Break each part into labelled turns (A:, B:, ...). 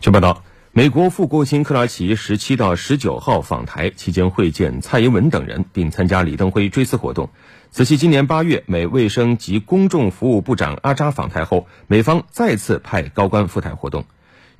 A: 据报道，美国副国务卿克拉奇十七到十九号访台期间会见蔡英文等人，并参加李登辉追思活动。此系今年八月美卫生及公众服务部长阿扎访台后，美方再次派高官赴台活动。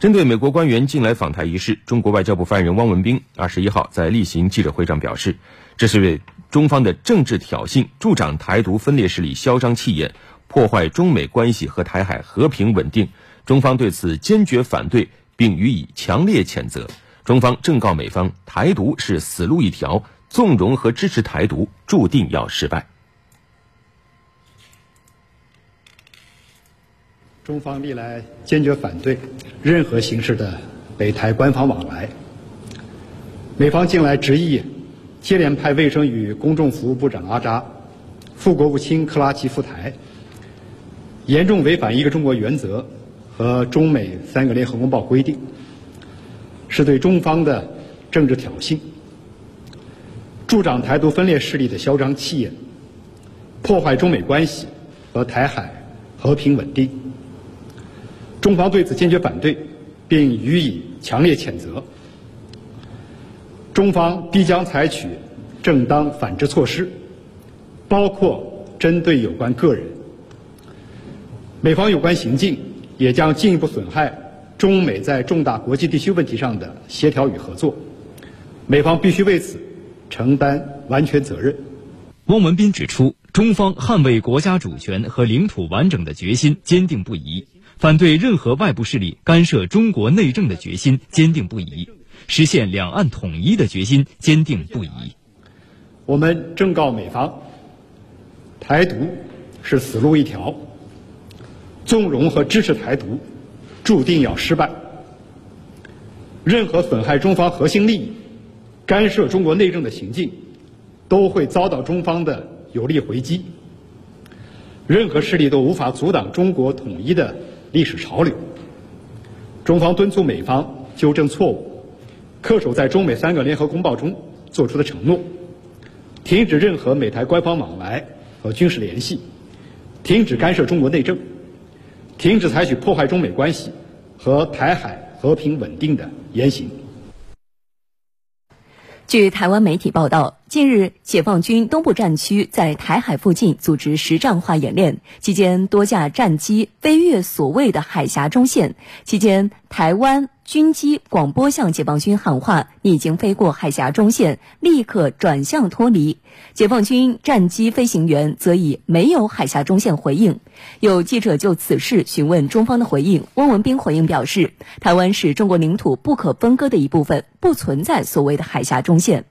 A: 针对美国官员近来访台一事，中国外交部发言人汪文斌二十一号在例行记者会上表示，这是为中方的政治挑衅，助长台独分裂势力嚣张气焰，破坏中美关系和台海和平稳定。中方对此坚决反对，并予以强烈谴责。中方正告美方，台独是死路一条，纵容和支持台独，注定要失败。
B: 中方历来坚决反对任何形式的美台官方往来。美方近来执意接连派卫生与公众服务部长阿扎、副国务卿克拉奇赴台，严重违反一个中国原则和中美三个联合公报规定，是对中方的政治挑衅，助长台独分裂势力的嚣张气焰，破坏中美关系和台海和平稳定。中方对此坚决反对，并予以强烈谴责。中方必将采取正当反制措施，包括针对有关个人。美方有关行径也将进一步损害中美在重大国际地区问题上的协调与合作。美方必须为此承担完全责任。
C: 汪文斌指出，中方捍卫国家主权和领土完整的决心坚定不移。反对任何外部势力干涉中国内政的决心坚定不移，实现两岸统一的决心坚定不移。
B: 我们正告美方，台独是死路一条，纵容和支持台独，注定要失败。任何损害中方核心利益、干涉中国内政的行径，都会遭到中方的有力回击。任何势力都无法阻挡中国统一的。历史潮流，中方敦促美方纠正错误，恪守在中美三个联合公报中作出的承诺，停止任何美台官方往来和军事联系，停止干涉中国内政，停止采取破坏中美关系和台海和平稳定的言行。
D: 据台湾媒体报道。近日，解放军东部战区在台海附近组织实战化演练，期间多架战机飞越所谓的海峡中线。期间，台湾军机广播向解放军喊话：“你已经飞过海峡中线，立刻转向脱离。”解放军战机飞行员则以“没有海峡中线”回应。有记者就此事询问中方的回应，汪文斌回应表示：“台湾是中国领土不可分割的一部分，不存在所谓的海峡中线。”